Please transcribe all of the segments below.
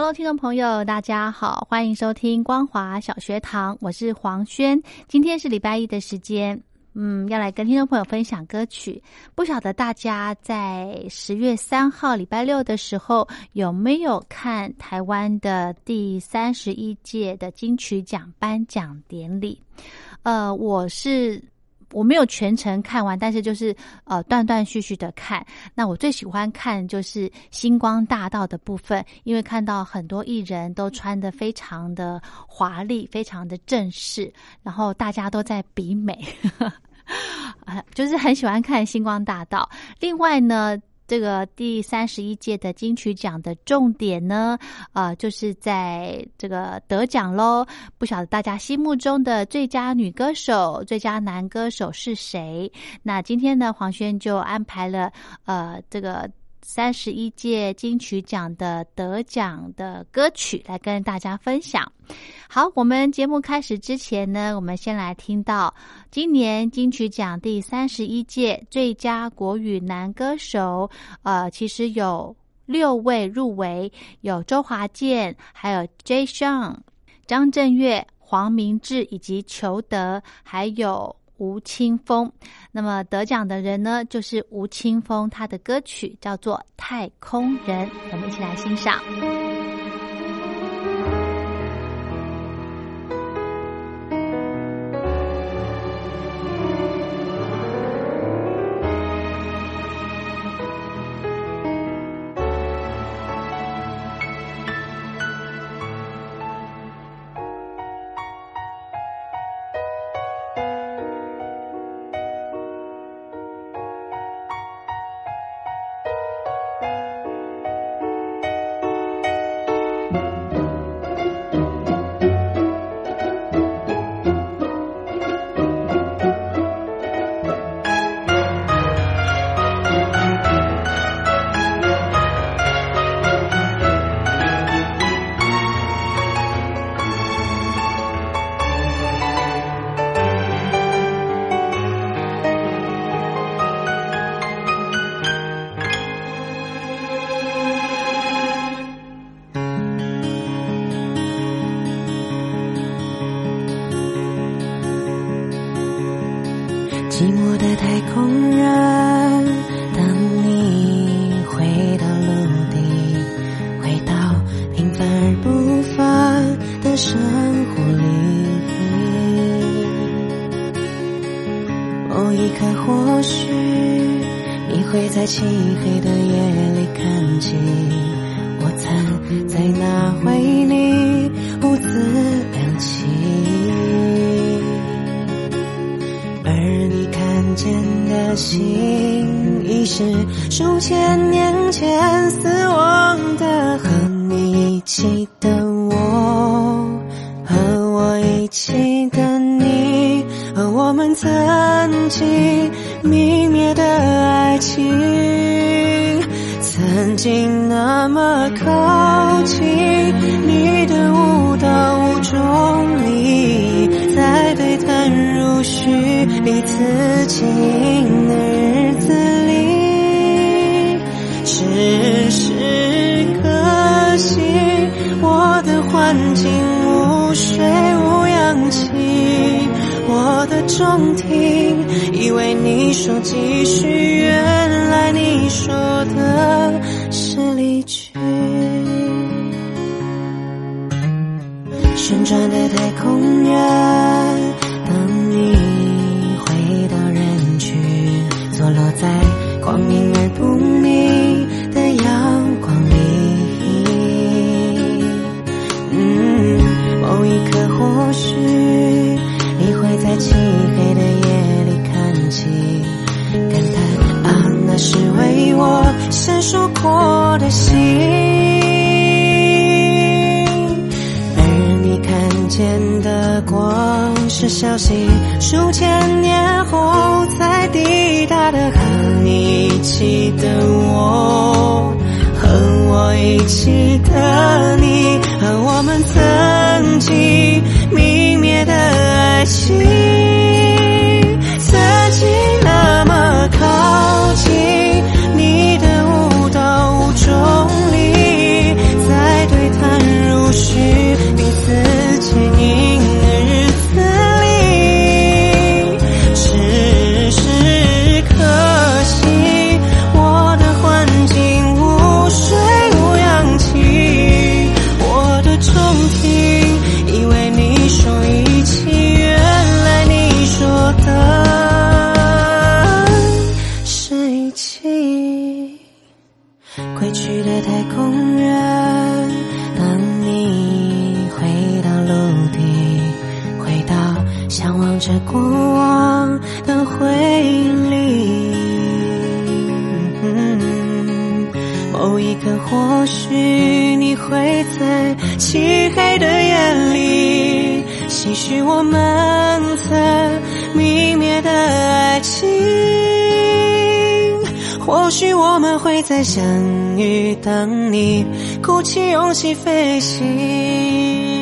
Hello，听众朋友，大家好，欢迎收听光华小学堂，我是黄轩。今天是礼拜一的时间，嗯，要来跟听众朋友分享歌曲。不晓得大家在十月三号礼拜六的时候有没有看台湾的第三十一届的金曲奖颁奖典礼？呃，我是。我没有全程看完，但是就是呃断断续续的看。那我最喜欢看就是星光大道的部分，因为看到很多艺人都穿的非常的华丽，非常的正式，然后大家都在比美，就是很喜欢看星光大道。另外呢。这个第三十一届的金曲奖的重点呢，呃，就是在这个得奖喽。不晓得大家心目中的最佳女歌手、最佳男歌手是谁？那今天呢，黄轩就安排了呃这个。三十一届金曲奖的得奖的歌曲来跟大家分享。好，我们节目开始之前呢，我们先来听到今年金曲奖第三十一届最佳国语男歌手。呃，其实有六位入围，有周华健，还有 J. Sean、张震岳、黄明志以及裘德，还有。吴青峰，那么得奖的人呢，就是吴青峰，他的歌曲叫做《太空人》，我们一起来欣赏。一刻，或许你会在漆黑的夜里看清，我曾在哪为你兀自亮起。而你看见的心，已是数千年前死亡的，和你一起。竟那么靠近你的舞蹈无重力在对谈如絮彼此牵的日子里只是可惜我的环境无水无氧气我的中庭以为你说继续原来你说的是离去，旋转的太空人，等你回到人群，坐落在光明人。心。而你看见的光是消息，数千年后才抵达的，和你一起的可，或许你会在漆黑的夜里，唏嘘我们曾泯灭的爱情。或许我们会再相遇，等你鼓起勇气飞行。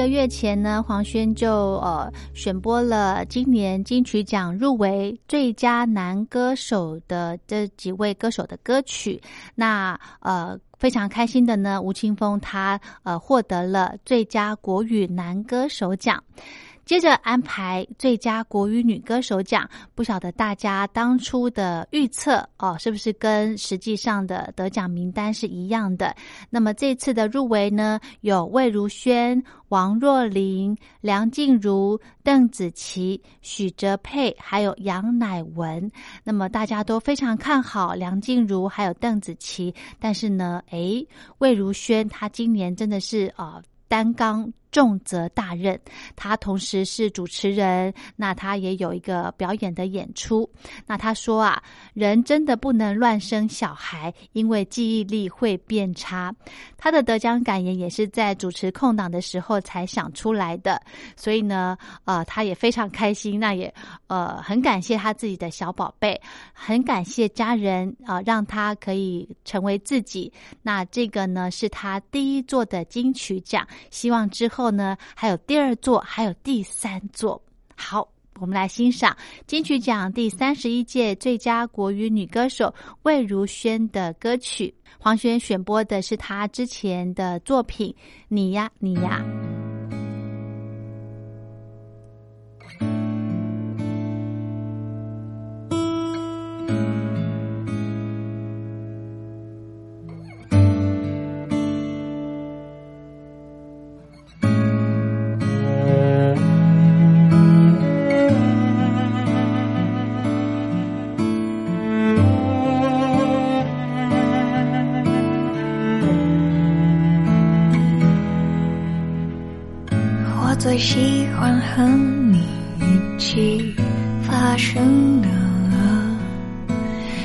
个月前呢，黄轩就呃选播了今年金曲奖入围最佳男歌手的这几位歌手的歌曲。那呃非常开心的呢，吴青峰他呃获得了最佳国语男歌手奖。接着安排最佳国语女歌手奖，不晓得大家当初的预测哦，是不是跟实际上的得奖名单是一样的？那么这次的入围呢，有魏如萱、王若琳、梁静茹、邓紫棋、许哲佩，还有杨乃文。那么大家都非常看好梁静茹还有邓紫棋，但是呢，诶，魏如萱她今年真的是啊。担纲重责大任，他同时是主持人，那他也有一个表演的演出。那他说啊，人真的不能乱生小孩，因为记忆力会变差。他的得奖感言也是在主持空档的时候才想出来的，所以呢，呃，他也非常开心。那也呃很感谢他自己的小宝贝，很感谢家人啊，让他可以成为自己。那这个呢，是他第一座的金曲奖。希望之后后呢，还有第二座，还有第三座。好，我们来欣赏金曲奖第三十一届最佳国语女歌手魏如萱的歌曲。黄轩选播的是她之前的作品《你呀你呀》。最喜欢和你一起发生的，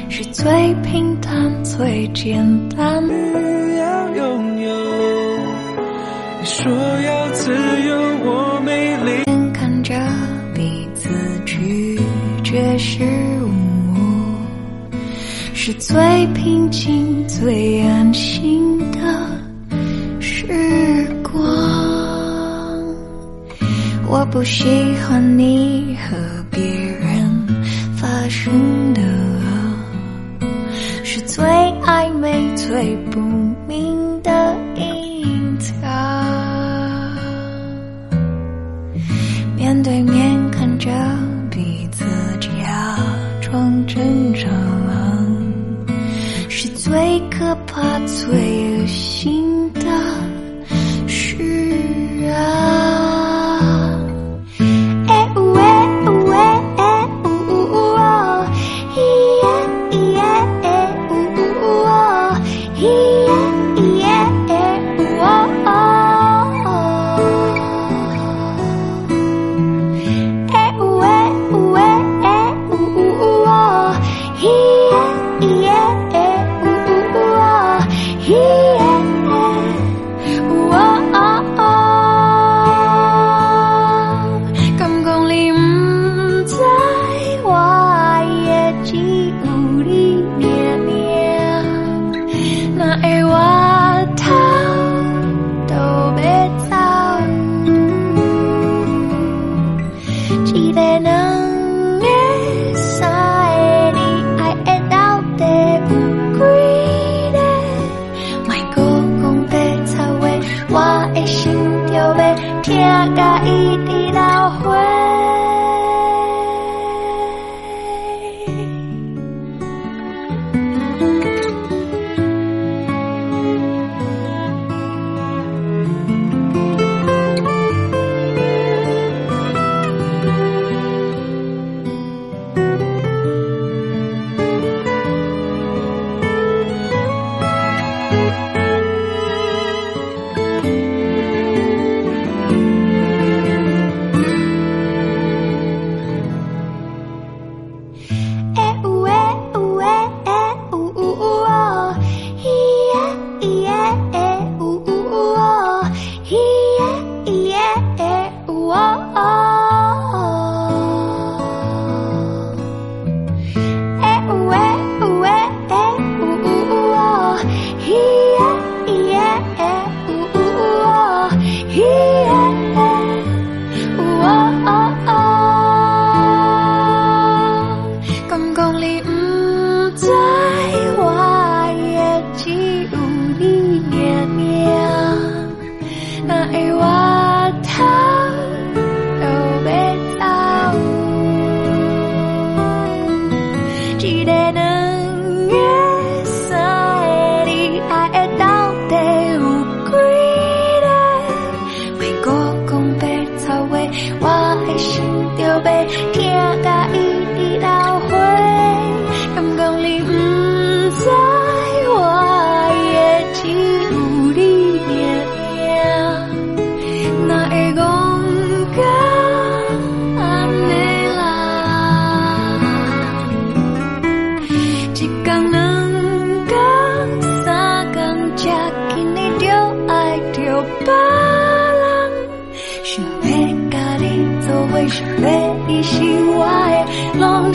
是最平淡、最简单。要拥有，你说要自由，我美丽。眼看着彼此拒绝失误，是最平静、最安心不喜欢你和别人发生的。是最暧昧、最不明的隐藏。面对面看着彼此，假装正常，是最可怕、最恶心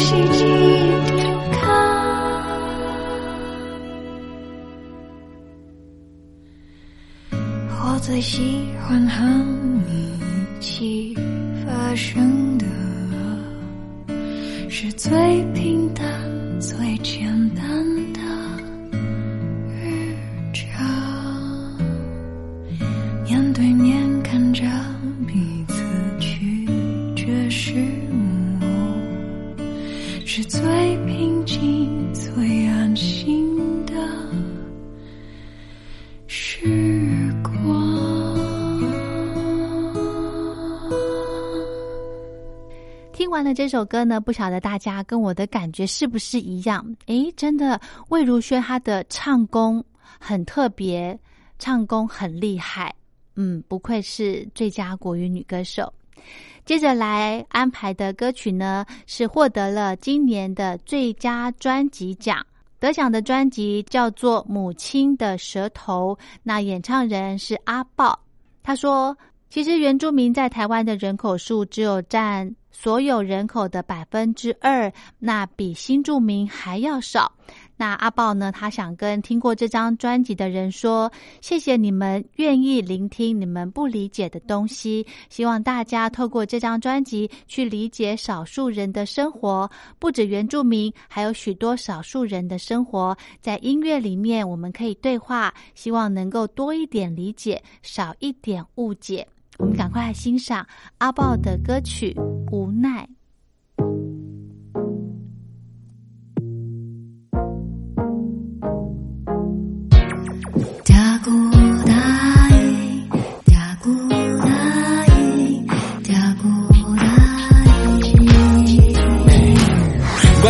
是一条空。我最喜欢哼完了这首歌呢，不晓得大家跟我的感觉是不是一样？诶，真的，魏如萱她的唱功很特别，唱功很厉害，嗯，不愧是最佳国语女歌手。接着来安排的歌曲呢，是获得了今年的最佳专辑奖。得奖的专辑叫做《母亲的舌头》，那演唱人是阿豹。他说：“其实原住民在台湾的人口数只有占所有人口的百分之二，那比新住民还要少。那阿豹呢，他想跟听过这张专辑的人说，谢谢你们愿意聆听你们不理解的东西。希望大家透过这张专辑去理解少数人的生活，不止原住民，还有许多少数人的生活。在音乐里面，我们可以对话，希望能够多一点理解，少一点误解。我们赶快来欣赏阿豹的歌曲《无奈》。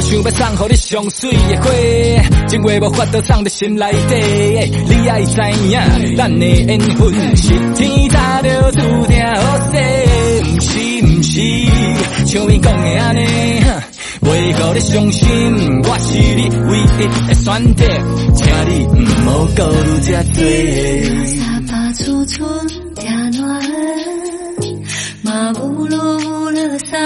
我想要送予你上水的花，情话无法度藏在心内底。你爱知影，咱的缘分是天早就注定好势，不是不是，像伊讲的安尼，袂互你伤心。我是你唯一的选择，请你毋好顾虑这多。沙发储存天暖，马乌鲁乌了沙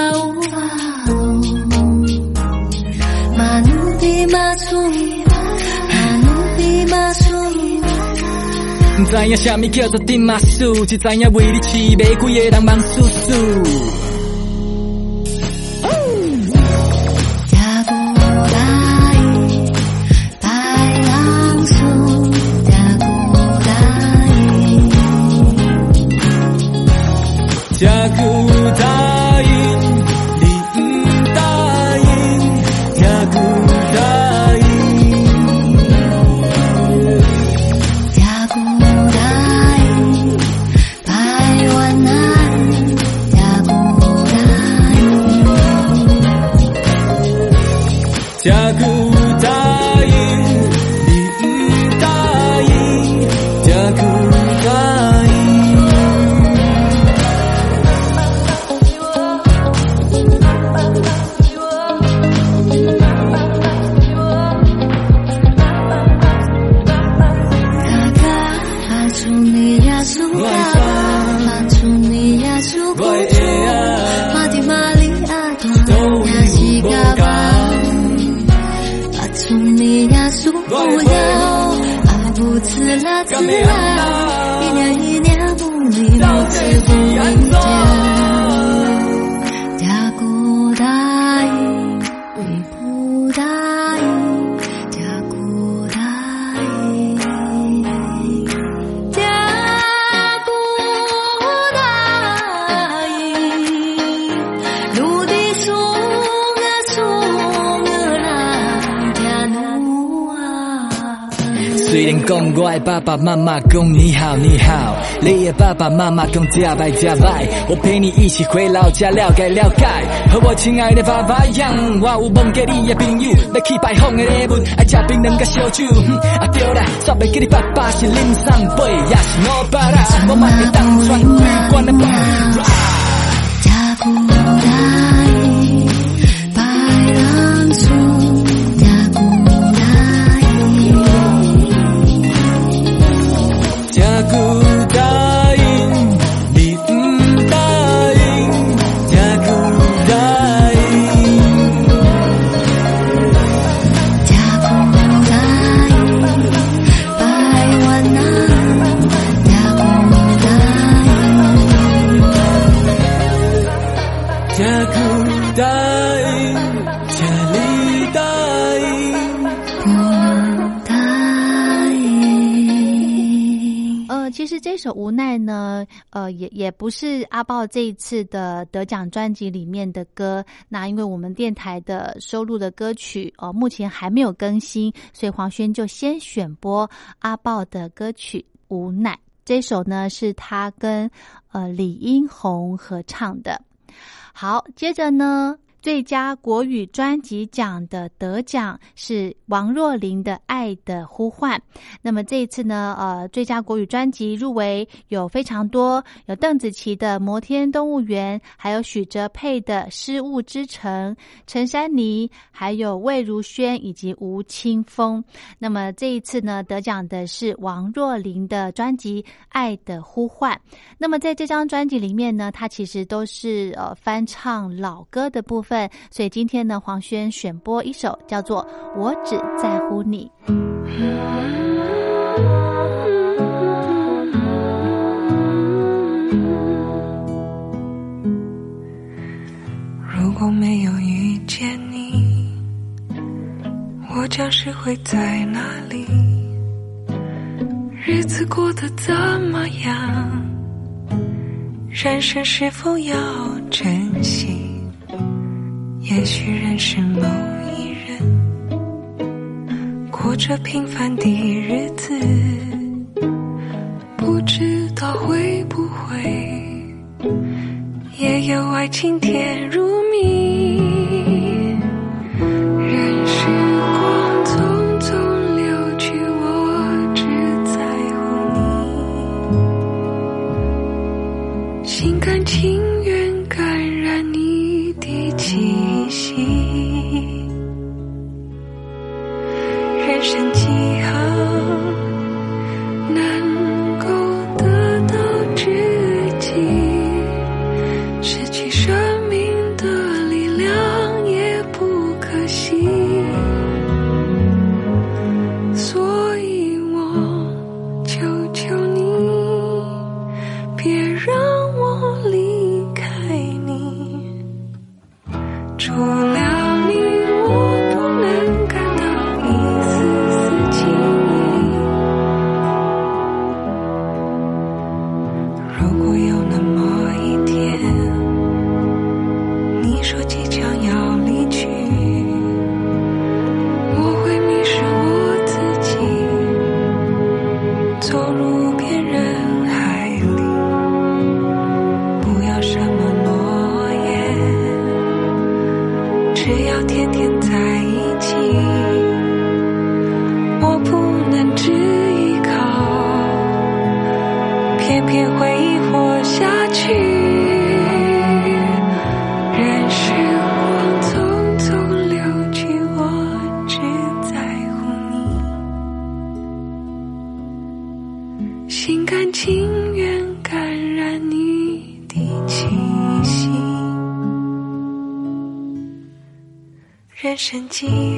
知影啥物叫做顶马苏，只知影为你饲马几个人忙叔叔。讲我的爸爸妈妈讲你好你好，你的爸爸妈妈讲加拜加拜，我陪你一起回老家了解了解。和我亲爱的爸爸一样，我有问过你的朋友，要去拜访的礼物，爱吃槟榔甲烧酒。哼啊对啦，煞袂记你爸爸是林上辈，也是我爸啦，我嘛会当穿旅馆的其实这首《无奈》呢，呃，也也不是阿豹这一次的得奖专辑里面的歌。那因为我们电台的收录的歌曲，呃，目前还没有更新，所以黄轩就先选播阿豹的歌曲《无奈》。这首呢是他跟呃李英红合唱的。好，接着呢，最佳国语专辑奖的得奖是王若琳的《爱的呼唤》。那么这一次呢，呃，最佳国语专辑入围有非常多，有邓紫棋的《摩天动物园》，还有许哲佩的《失物之城》，陈珊妮，还有魏如萱以及吴青峰。那么这一次呢，得奖的是王若琳的专辑《爱的呼唤》。那么在这张专辑里面呢，它其实都是呃翻唱老歌的部分。分，所以今天呢，黄轩选播一首叫做《我只在乎你》。如果没有遇见你，我将是会在哪里？日子过得怎么样？人生是否要珍惜？也许认识某一人，过着平凡的日子，不知道会不会也有爱情甜如蜜。任时光匆匆流去，我只在乎你，心甘情愿走入无边人海里，不要什么诺言，只要天天在一起。我不能只依靠，偏偏回忆活下去。人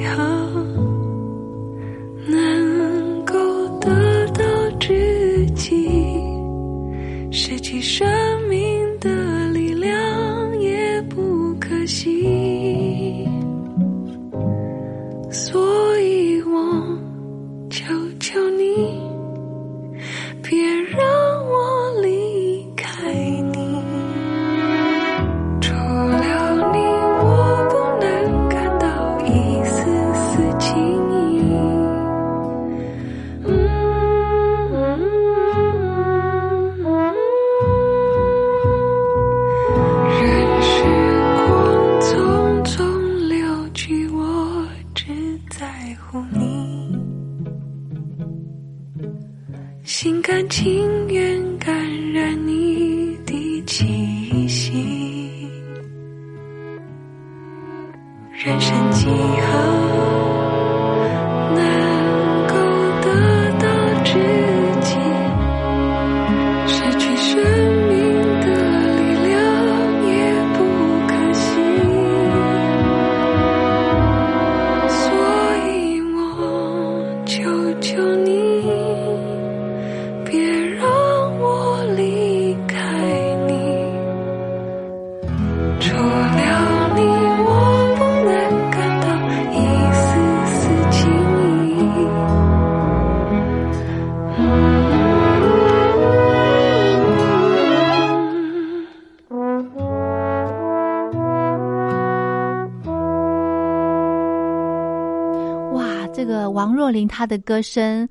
他的歌声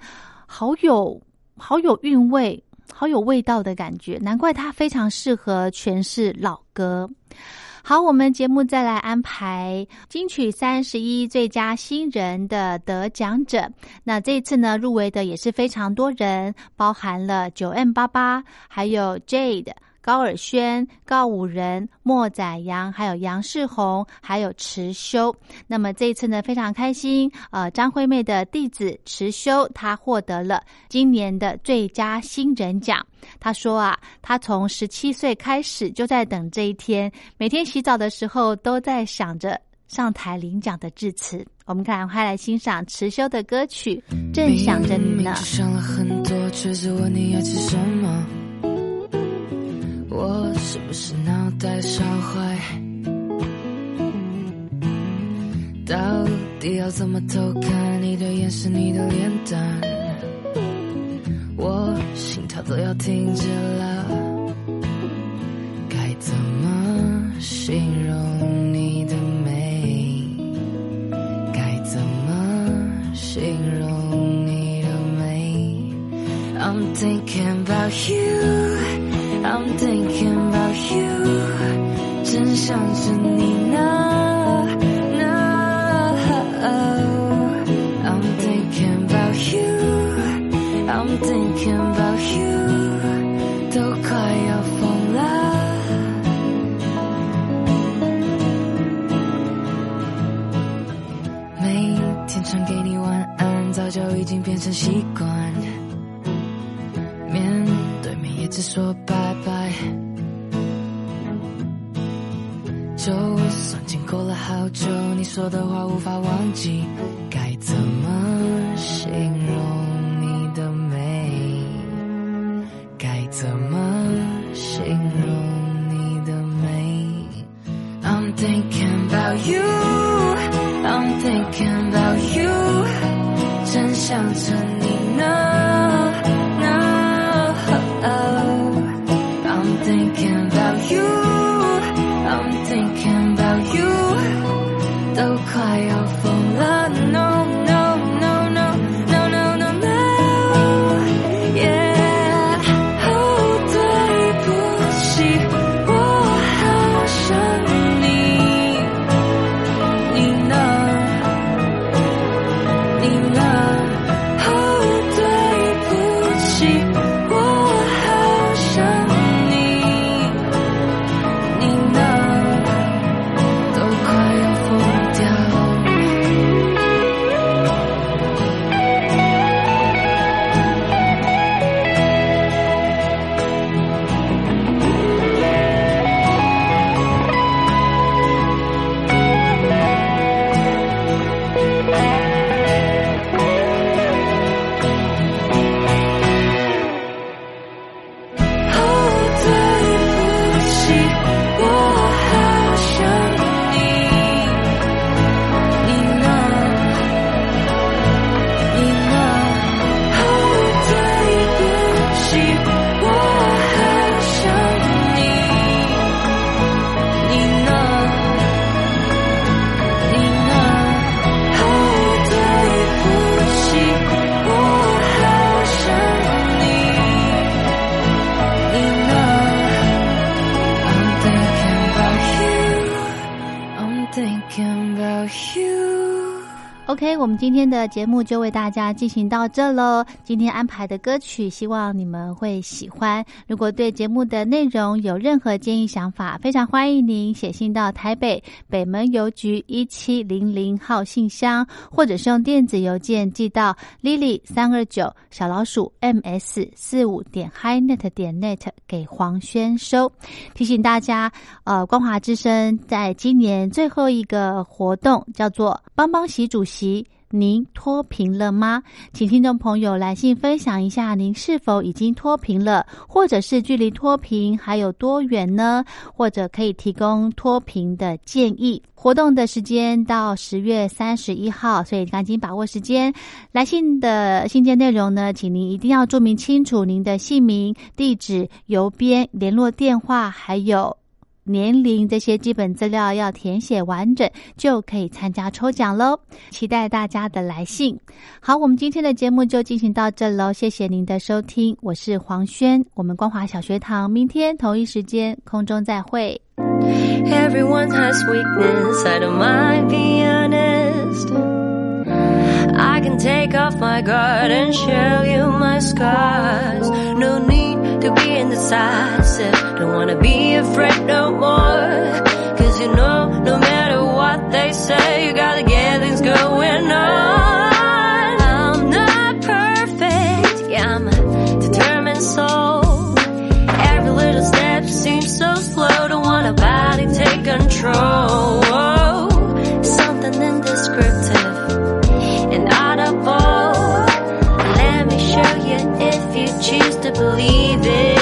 好有好有韵味，好有味道的感觉，难怪他非常适合诠释老歌。好，我们节目再来安排金曲三十一最佳新人的得奖者。那这次呢，入围的也是非常多人，包含了九 M 八八，还有 Jade。高尔宣、告五人、莫宰阳，还有杨世宏，还有池修。那么这一次呢，非常开心，呃，张惠妹的弟子池修，他获得了今年的最佳新人奖。他说啊，他从十七岁开始就在等这一天，每天洗澡的时候都在想着上台领奖的致辞。我们赶快来欣赏池修的歌曲《正想着你呢》。我是不是脑袋烧坏？到底要怎么偷看你的眼神，你的脸蛋？我心跳都要停止了，该怎么形容你的美？该怎么形容你的美？I'm thinking about you, I'm thinking about you，真想着你呢呢。I'm thinking about you, I'm thinking about you，都快要疯了。每天传给你晚安，早就已经变成习惯。说拜拜。就算经过了好久，你说的话无法忘记，该怎么形容你的美？该怎么形容你的美？I'm thinking about you, I'm thinking about you，真想着你呢。今天的节目就为大家进行到这喽。今天安排的歌曲，希望你们会喜欢。如果对节目的内容有任何建议想法，非常欢迎您写信到台北北门邮局一七零零号信箱，或者是用电子邮件寄到 lily 三二九小老鼠 ms 四五点 highnet 点 net 给黄轩收。提醒大家，呃，光华之声在今年最后一个活动叫做“帮帮习主席”。您脱贫了吗？请听众朋友来信分享一下，您是否已经脱贫了，或者是距离脱贫还有多远呢？或者可以提供脱贫的建议。活动的时间到十月三十一号，所以赶紧把握时间。来信的信件内容呢，请您一定要注明清楚您的姓名、地址、邮编、联络电话，还有。年龄这些基本资料要填写完整，就可以参加抽奖喽。期待大家的来信。好，我们今天的节目就进行到这喽，谢谢您的收听，我是黄轩，我们光华小学堂明天同一时间空中再会。Everyone has weakness, I don't mind being honest. I can take off my guard and show you my scars. No need to be indecisive. Don't wanna be afraid no more. Cause you know, no matter what they say, you gotta get things going on. I'm not perfect, yeah, I'm a determined soul. Every little step seems so slow. Don't want a body take control. Believe it.